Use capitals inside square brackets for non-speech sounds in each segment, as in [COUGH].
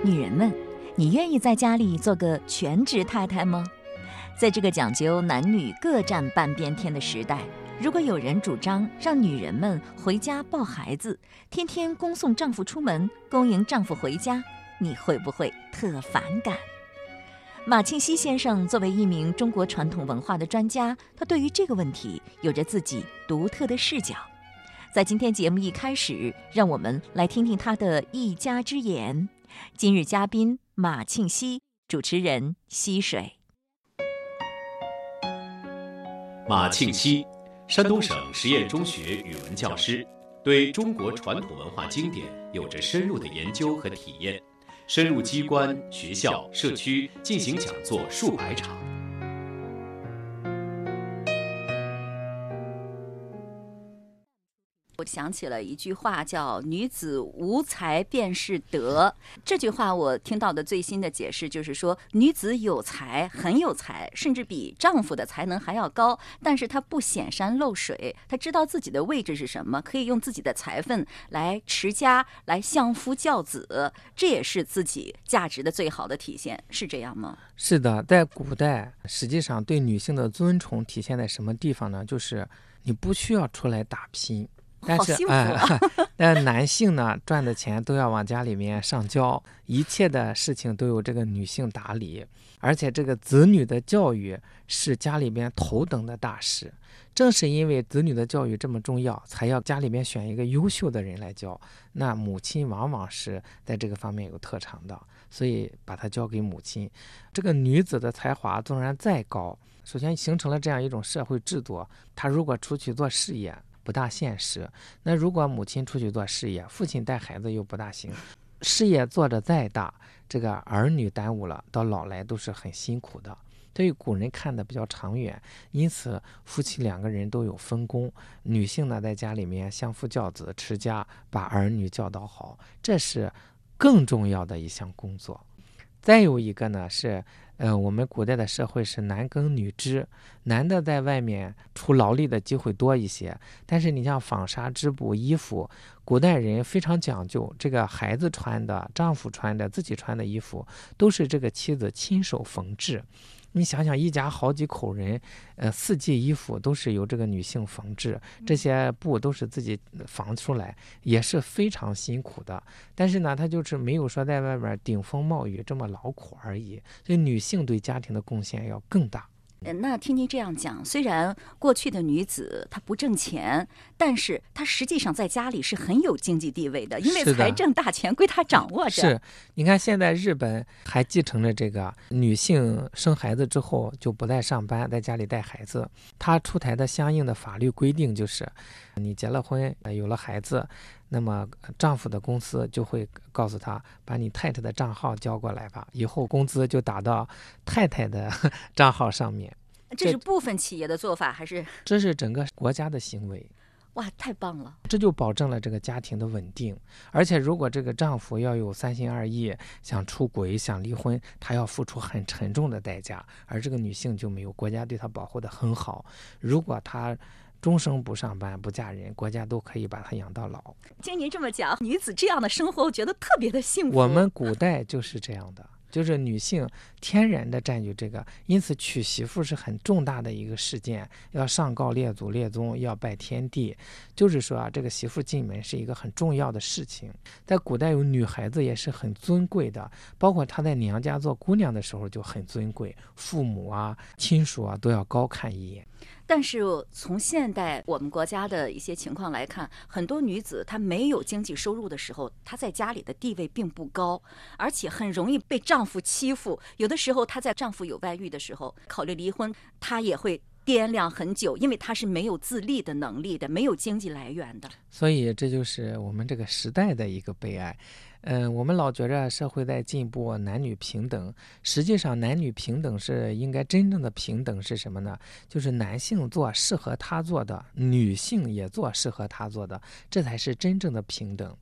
女人们，你愿意在家里做个全职太太吗？在这个讲究男女各占半边天的时代，如果有人主张让女人们回家抱孩子，天天恭送丈夫出门，恭迎丈夫回家，你会不会特反感？马庆西先生作为一名中国传统文化的专家，他对于这个问题有着自己独特的视角。在今天节目一开始，让我们来听听他的一家之言。今日嘉宾马庆西，主持人溪水。马庆西，山东省实验中学语文教师，对中国传统文化经典有着深入的研究和体验，深入机关、学校、社区进行讲座数百场。我想起了一句话，叫“女子无才便是德”。这句话我听到的最新的解释就是说，女子有才，很有才，甚至比丈夫的才能还要高，但是她不显山露水，她知道自己的位置是什么，可以用自己的才分来持家，来相夫教子，这也是自己价值的最好的体现，是这样吗？是的，在古代，实际上对女性的尊崇体现在什么地方呢？就是你不需要出来打拼。但是，哎，[LAUGHS] 但男性呢，赚的钱都要往家里面上交，一切的事情都由这个女性打理，而且这个子女的教育是家里边头等的大事。正是因为子女的教育这么重要，才要家里面选一个优秀的人来教。那母亲往往是在这个方面有特长的，所以把她交给母亲。这个女子的才华纵然再高，首先形成了这样一种社会制度，她如果出去做事业。不大现实。那如果母亲出去做事业，父亲带孩子又不大行。事业做得再大，这个儿女耽误了，到老来都是很辛苦的。所以古人看的比较长远，因此夫妻两个人都有分工。女性呢，在家里面相夫教子、持家，把儿女教导好，这是更重要的一项工作。再有一个呢是。呃，我们古代的社会是男耕女织，男的在外面出劳力的机会多一些。但是你像纺纱织布、衣服，古代人非常讲究，这个孩子穿的、丈夫穿的、自己穿的衣服，都是这个妻子亲手缝制。你想想，一家好几口人，呃，四季衣服都是由这个女性缝制，这些布都是自己缝出来，也是非常辛苦的。但是呢，她就是没有说在外边顶风冒雨这么劳苦而已。所以，女性对家庭的贡献要更大。那听您这样讲，虽然过去的女子她不挣钱，但是她实际上在家里是很有经济地位的，因为财政大权归她掌握着。是，你看现在日本还继承了这个女性生孩子之后就不再上班，在家里带孩子。她出台的相应的法律规定就是，你结了婚，有了孩子。那么丈夫的公司就会告诉他，把你太太的账号交过来吧，以后工资就打到 [LAUGHS] 太太的 [LAUGHS] 账号上面。这是部分企业的做法，还是？这是整个国家的行为。[LAUGHS] 哇，太棒了！这就保证了这个家庭的稳定。而且，如果这个丈夫要有三心二意，想出轨、想离婚，他要付出很沉重的代价。而这个女性就没有，国家对她保护的很好。如果她。终生不上班不嫁人，国家都可以把她养到老。听您这么讲，女子这样的生活，我觉得特别的幸福。我们古代就是这样的。就是女性天然的占据这个，因此娶媳妇是很重大的一个事件，要上告列祖列宗，要拜天地。就是说啊，这个媳妇进门是一个很重要的事情。在古代有女孩子也是很尊贵的，包括她在娘家做姑娘的时候就很尊贵，父母啊、亲属啊都要高看一眼。但是从现代我们国家的一些情况来看，很多女子她没有经济收入的时候，她在家里的地位并不高，而且很容易被丈夫欺负。有的时候她在丈夫有外遇的时候，考虑离婚，她也会掂量很久，因为她是没有自立的能力的，没有经济来源的。所以这就是我们这个时代的一个悲哀。嗯，我们老觉着社会在进步，男女平等。实际上，男女平等是应该真正的平等是什么呢？就是男性做适合他做的，女性也做适合他做的，这才是真正的平等。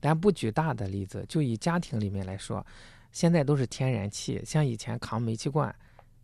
咱不举大的例子，就以家庭里面来说，现在都是天然气，像以前扛煤气罐，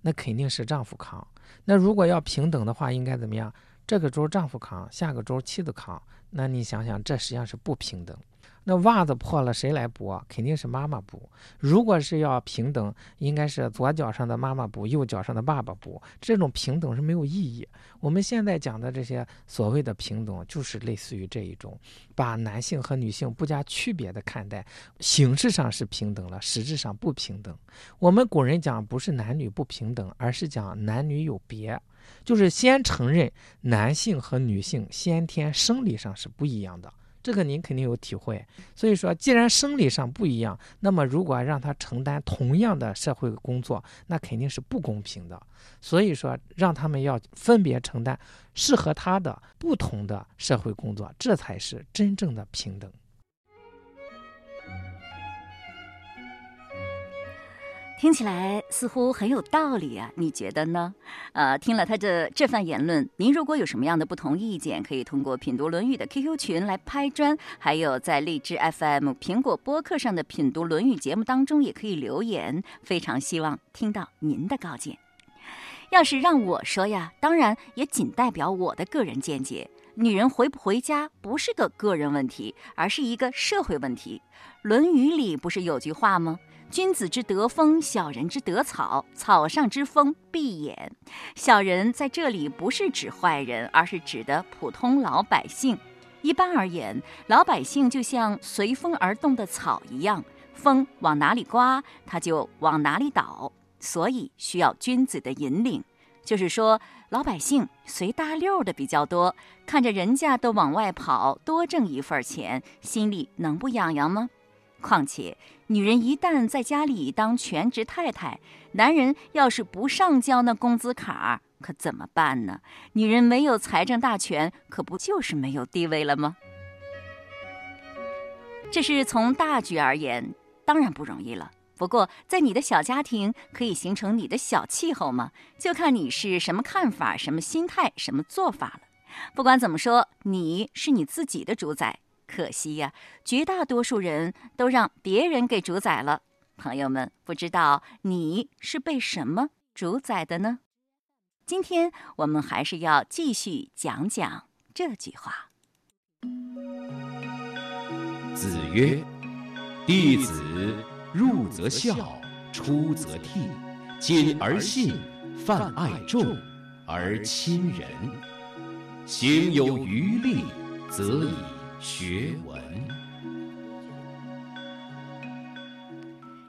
那肯定是丈夫扛。那如果要平等的话，应该怎么样？这个周丈夫扛，下个周妻子扛。那你想想，这实际上是不平等。那袜子破了谁来补？肯定是妈妈补。如果是要平等，应该是左脚上的妈妈补，右脚上的爸爸补。这种平等是没有意义。我们现在讲的这些所谓的平等，就是类似于这一种，把男性和女性不加区别的看待，形式上是平等了，实质上不平等。我们古人讲不是男女不平等，而是讲男女有别，就是先承认男性和女性先天生理上是不一样的。这个您肯定有体会，所以说，既然生理上不一样，那么如果让他承担同样的社会工作，那肯定是不公平的。所以说，让他们要分别承担适合他的不同的社会工作，这才是真正的平等。听起来似乎很有道理啊，你觉得呢？呃，听了他的这番言论，您如果有什么样的不同意见，可以通过品读《论语》的 QQ 群来拍砖，还有在荔枝 FM、苹果播客上的品读《论语》节目当中也可以留言。非常希望听到您的高见。要是让我说呀，当然也仅代表我的个人见解。女人回不回家不是个个人问题，而是一个社会问题。《论语》里不是有句话吗？君子之德风，小人之德草。草上之风，必偃。小人在这里不是指坏人，而是指的普通老百姓。一般而言，老百姓就像随风而动的草一样，风往哪里刮，它就往哪里倒。所以需要君子的引领。就是说，老百姓随大溜的比较多，看着人家都往外跑，多挣一份钱，心里能不痒痒吗？况且，女人一旦在家里当全职太太，男人要是不上交那工资卡，可怎么办呢？女人没有财政大权，可不就是没有地位了吗？这是从大局而言，当然不容易了。不过，在你的小家庭可以形成你的小气候吗？就看你是什么看法、什么心态、什么做法了。不管怎么说，你是你自己的主宰。可惜呀，绝大多数人都让别人给主宰了。朋友们，不知道你是被什么主宰的呢？今天我们还是要继续讲讲这句话。子曰：“弟子入则孝，出则悌，谨而信，泛爱众，而亲仁。行有余力，则以。”学文。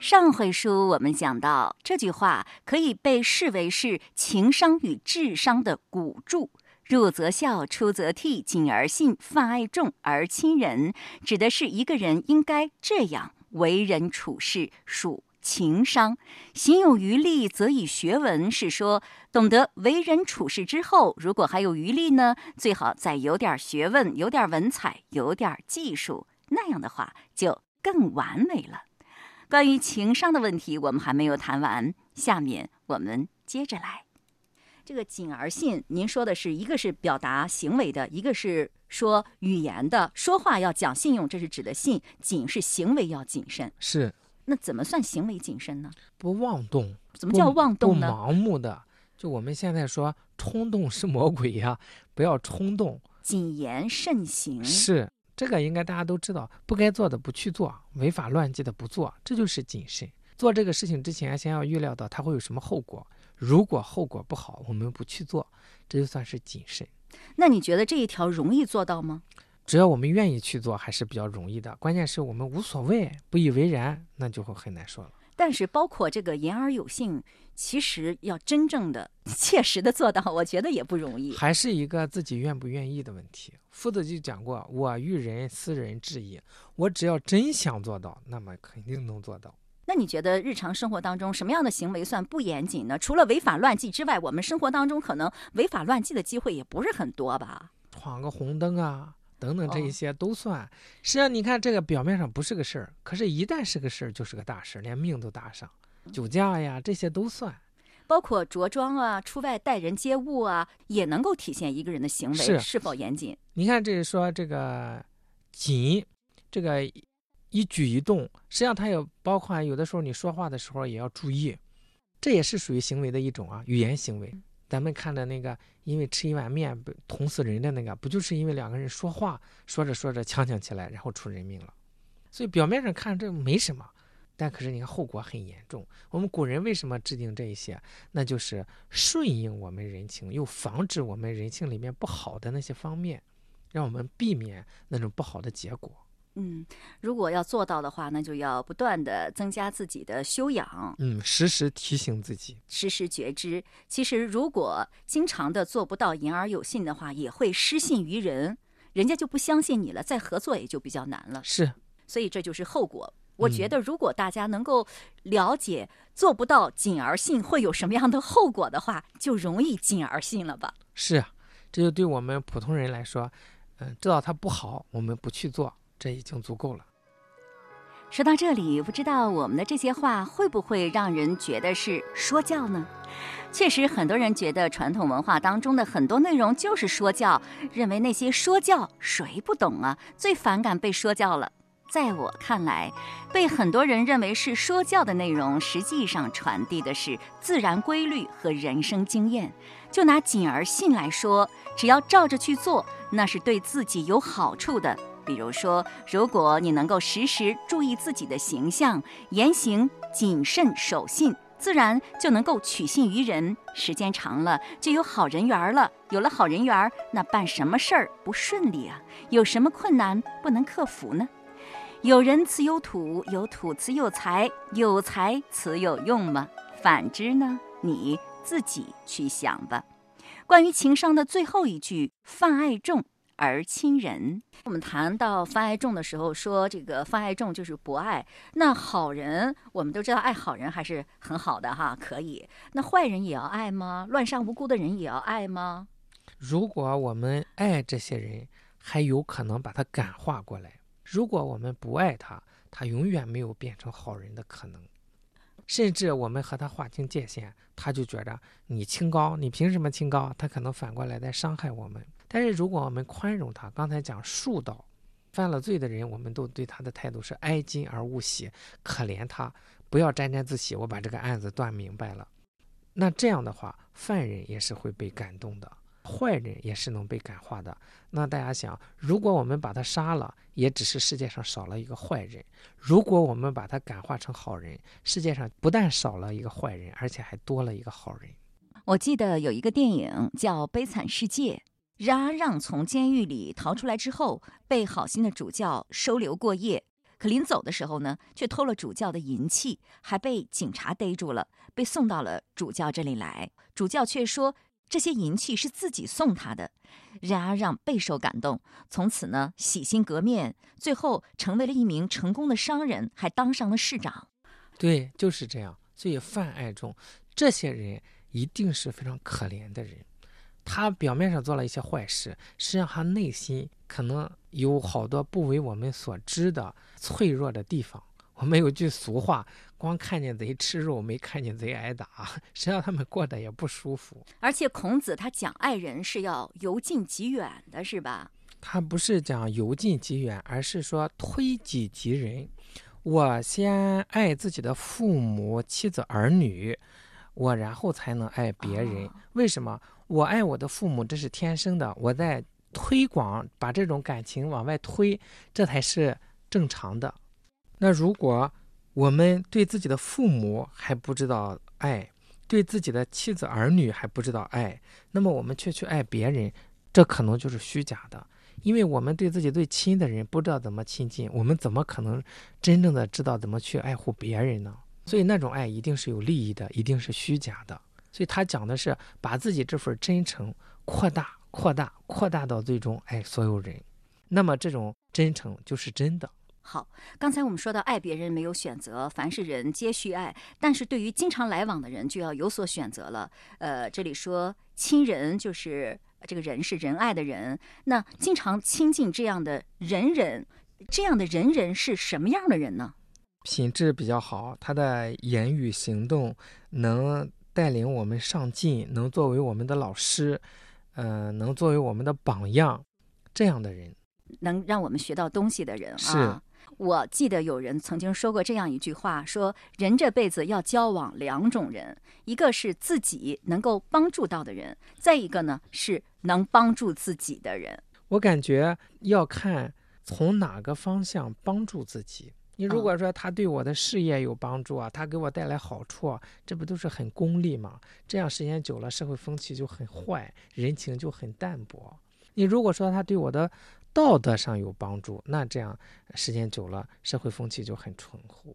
上回书我们讲到，这句话可以被视为是情商与智商的鼓柱。入则孝，出则悌，谨而信，泛爱众而亲仁，指的是一个人应该这样为人处事，属。情商，行有余力，则以学文。是说，懂得为人处事之后，如果还有余力呢，最好再有点学问，有点文采，有点技术，那样的话就更完美了。关于情商的问题，我们还没有谈完，下面我们接着来。这个谨而信，您说的是一个是表达行为的，一个是说语言的，说话要讲信用，这是指的信。谨是行为要谨慎，是。那怎么算行为谨慎呢？不妄动。怎么叫妄动呢？不盲目的。就我们现在说，冲动是魔鬼呀，不要冲动。谨言慎行。是这个，应该大家都知道，不该做的不去做，违法乱纪的不做，这就是谨慎。做这个事情之前，先要预料到它会有什么后果。如果后果不好，我们不去做，这就算是谨慎。那你觉得这一条容易做到吗？只要我们愿意去做，还是比较容易的。关键是我们无所谓、不以为然，那就会很难说了。但是，包括这个言而有信，其实要真正的、[LAUGHS] 切实的做到，我觉得也不容易。还是一个自己愿不愿意的问题。夫子就讲过：“我欲人斯人至矣。”我只要真想做到，那么肯定能做到。那你觉得日常生活当中什么样的行为算不严谨呢？除了违法乱纪之外，我们生活当中可能违法乱纪的机会也不是很多吧？闯个红灯啊！等等，这一些都算。实际上，你看这个表面上不是个事儿，可是，一旦是个事儿，就是个大事儿，连命都搭上。酒驾呀，这些都算。包括着装啊，出外待人接物啊，也能够体现一个人的行为是否严谨。你看，这是说这个谨，这个一举一动，实际上它也包括有的时候你说话的时候也要注意，这也是属于行为的一种啊，语言行为。咱们看的那个，因为吃一碗面被捅死人的那个，不就是因为两个人说话说着说着呛呛起来，然后出人命了？所以表面上看这没什么，但可是你看后果很严重。我们古人为什么制定这一些？那就是顺应我们人情，又防止我们人性里面不好的那些方面，让我们避免那种不好的结果。嗯，如果要做到的话，那就要不断的增加自己的修养。嗯，时时提醒自己，时时觉知。其实，如果经常的做不到言而有信的话，也会失信于人，人家就不相信你了，再合作也就比较难了。是，所以这就是后果。我觉得，如果大家能够了解做不到谨而信会有什么样的后果的话，就容易谨而信了吧。是啊，这就对我们普通人来说，嗯，知道它不好，我们不去做。这已经足够了。说到这里，不知道我们的这些话会不会让人觉得是说教呢？确实，很多人觉得传统文化当中的很多内容就是说教，认为那些说教谁不懂啊？最反感被说教了。在我看来，被很多人认为是说教的内容，实际上传递的是自然规律和人生经验。就拿谨而信来说，只要照着去做，那是对自己有好处的。比如说，如果你能够时时注意自己的形象、言行谨慎守信，自然就能够取信于人。时间长了，就有好人缘了。有了好人缘，那办什么事儿不顺利啊？有什么困难不能克服呢？有人赐有土，有土赐有财，有财赐有用吗？反之呢？你自己去想吧。关于情商的最后一句，泛爱众。而亲人，我们谈到泛爱众的时候，说这个泛爱众就是博爱。那好人，我们都知道爱好人还是很好的哈，可以。那坏人也要爱吗？乱杀无辜的人也要爱吗？如果我们爱这些人，还有可能把他感化过来；如果我们不爱他，他永远没有变成好人的可能。甚至我们和他划清界限，他就觉着你清高，你凭什么清高？他可能反过来在伤害我们。但是如果我们宽容他，刚才讲恕道，犯了罪的人，我们都对他的态度是哀矜而勿喜，可怜他，不要沾沾自喜。我把这个案子断明白了，那这样的话，犯人也是会被感动的，坏人也是能被感化的。那大家想，如果我们把他杀了，也只是世界上少了一个坏人；如果我们把他感化成好人，世界上不但少了一个坏人，而且还多了一个好人。我记得有一个电影叫《悲惨世界》。冉阿让从监狱里逃出来之后，被好心的主教收留过夜。可临走的时候呢，却偷了主教的银器，还被警察逮住了，被送到了主教这里来。主教却说这些银器是自己送他的。冉阿让备受感动，从此呢洗心革面，最后成为了一名成功的商人，还当上了市长。对，就是这样。所以泛爱众这些人一定是非常可怜的人。他表面上做了一些坏事，实际上他内心可能有好多不为我们所知的脆弱的地方。我们有句俗话：“光看见贼吃肉，没看见贼挨打。[LAUGHS] ”实际上他们过得也不舒服。而且孔子他讲爱人是要由近及远的，是吧？他不是讲由近及远，而是说推己及人。我先爱自己的父母、妻子、儿女，我然后才能爱别人。为什么？我爱我的父母，这是天生的。我在推广，把这种感情往外推，这才是正常的。那如果我们对自己的父母还不知道爱，对自己的妻子儿女还不知道爱，那么我们却去爱别人，这可能就是虚假的。因为我们对自己最亲的人不知道怎么亲近，我们怎么可能真正的知道怎么去爱护别人呢？所以那种爱一定是有利益的，一定是虚假的。所以他讲的是把自己这份真诚扩大、扩大、扩大到最终爱所有人，那么这种真诚就是真的。好，刚才我们说到爱别人没有选择，凡是人皆需爱，但是对于经常来往的人就要有所选择了。呃，这里说亲人就是这个人是仁爱的人，那经常亲近这样的人人，这样的人人是什么样的人呢？品质比较好，他的言语行动能。带领我们上进，能作为我们的老师，呃，能作为我们的榜样，这样的人，能让我们学到东西的人啊。是，我记得有人曾经说过这样一句话：说人这辈子要交往两种人，一个是自己能够帮助到的人，再一个呢是能帮助自己的人。我感觉要看从哪个方向帮助自己。你如果说他对我的事业有帮助啊，他给我带来好处啊，这不都是很功利吗？这样时间久了，社会风气就很坏，人情就很淡薄。你如果说他对我的道德上有帮助，那这样时间久了，社会风气就很淳厚。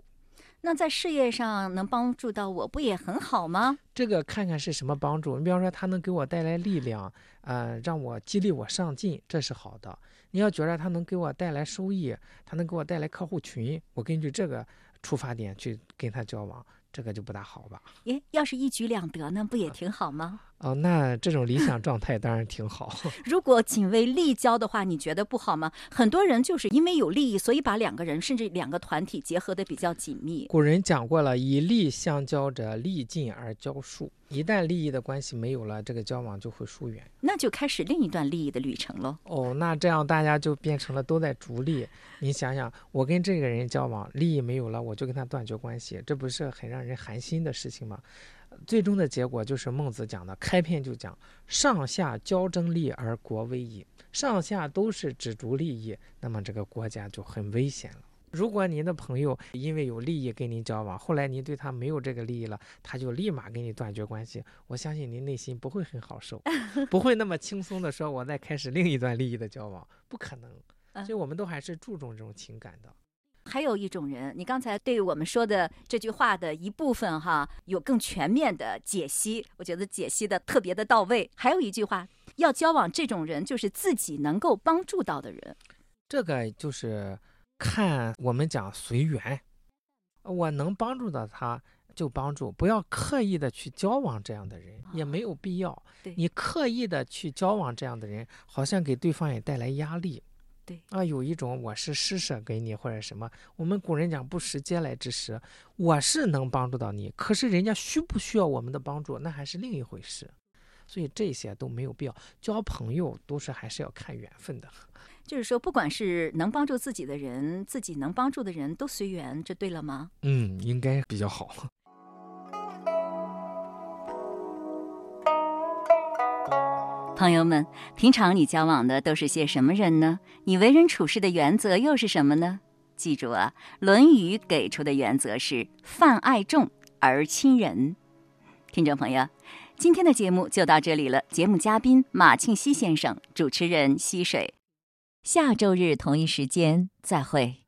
那在事业上能帮助到我不也很好吗？这个看看是什么帮助。你比方说，他能给我带来力量，呃，让我激励我上进，这是好的。你要觉得他能给我带来收益，他能给我带来客户群，我根据这个出发点去跟他交往，这个就不大好吧？[LAUGHS] 耶，要是一举两得呢，不也挺好吗？哦，那这种理想状态当然挺好。[LAUGHS] 如果仅为利交的话，你觉得不好吗？很多人就是因为有利益，所以把两个人甚至两个团体结合的比较紧密。古人讲过了，以利相交者，利尽而交疏。一旦利益的关系没有了，这个交往就会疏远，那就开始另一段利益的旅程喽。哦，那这样大家就变成了都在逐利。你想想，我跟这个人交往，利益没有了，我就跟他断绝关系，这不是很让人寒心的事情吗？最终的结果就是孟子讲的，开篇就讲上下交争利而国危矣。上下都是只逐利益，那么这个国家就很危险了。如果您的朋友因为有利益跟您交往，后来您对他没有这个利益了，他就立马跟你断绝关系，我相信您内心不会很好受，[LAUGHS] 不会那么轻松的说，我再开始另一段利益的交往，不可能。所以我们都还是注重这种情感的。还有一种人，你刚才对我们说的这句话的一部分哈，有更全面的解析，我觉得解析的特别的到位。还有一句话，要交往这种人，就是自己能够帮助到的人。这个就是看我们讲随缘，我能帮助到他就帮助，不要刻意的去交往这样的人，也没有必要。你刻意的去交往这样的人，好像给对方也带来压力。对啊，有一种我是施舍给你或者什么，我们古人讲不食嗟来之食，我是能帮助到你，可是人家需不需要我们的帮助，那还是另一回事，所以这些都没有必要。交朋友都是还是要看缘分的，就是说，不管是能帮助自己的人，自己能帮助的人都随缘，这对了吗？嗯，应该比较好。朋友们，平常你交往的都是些什么人呢？你为人处事的原则又是什么呢？记住啊，《论语》给出的原则是“泛爱众而亲仁”。听众朋友，今天的节目就到这里了。节目嘉宾马庆西先生，主持人溪水。下周日同一时间再会。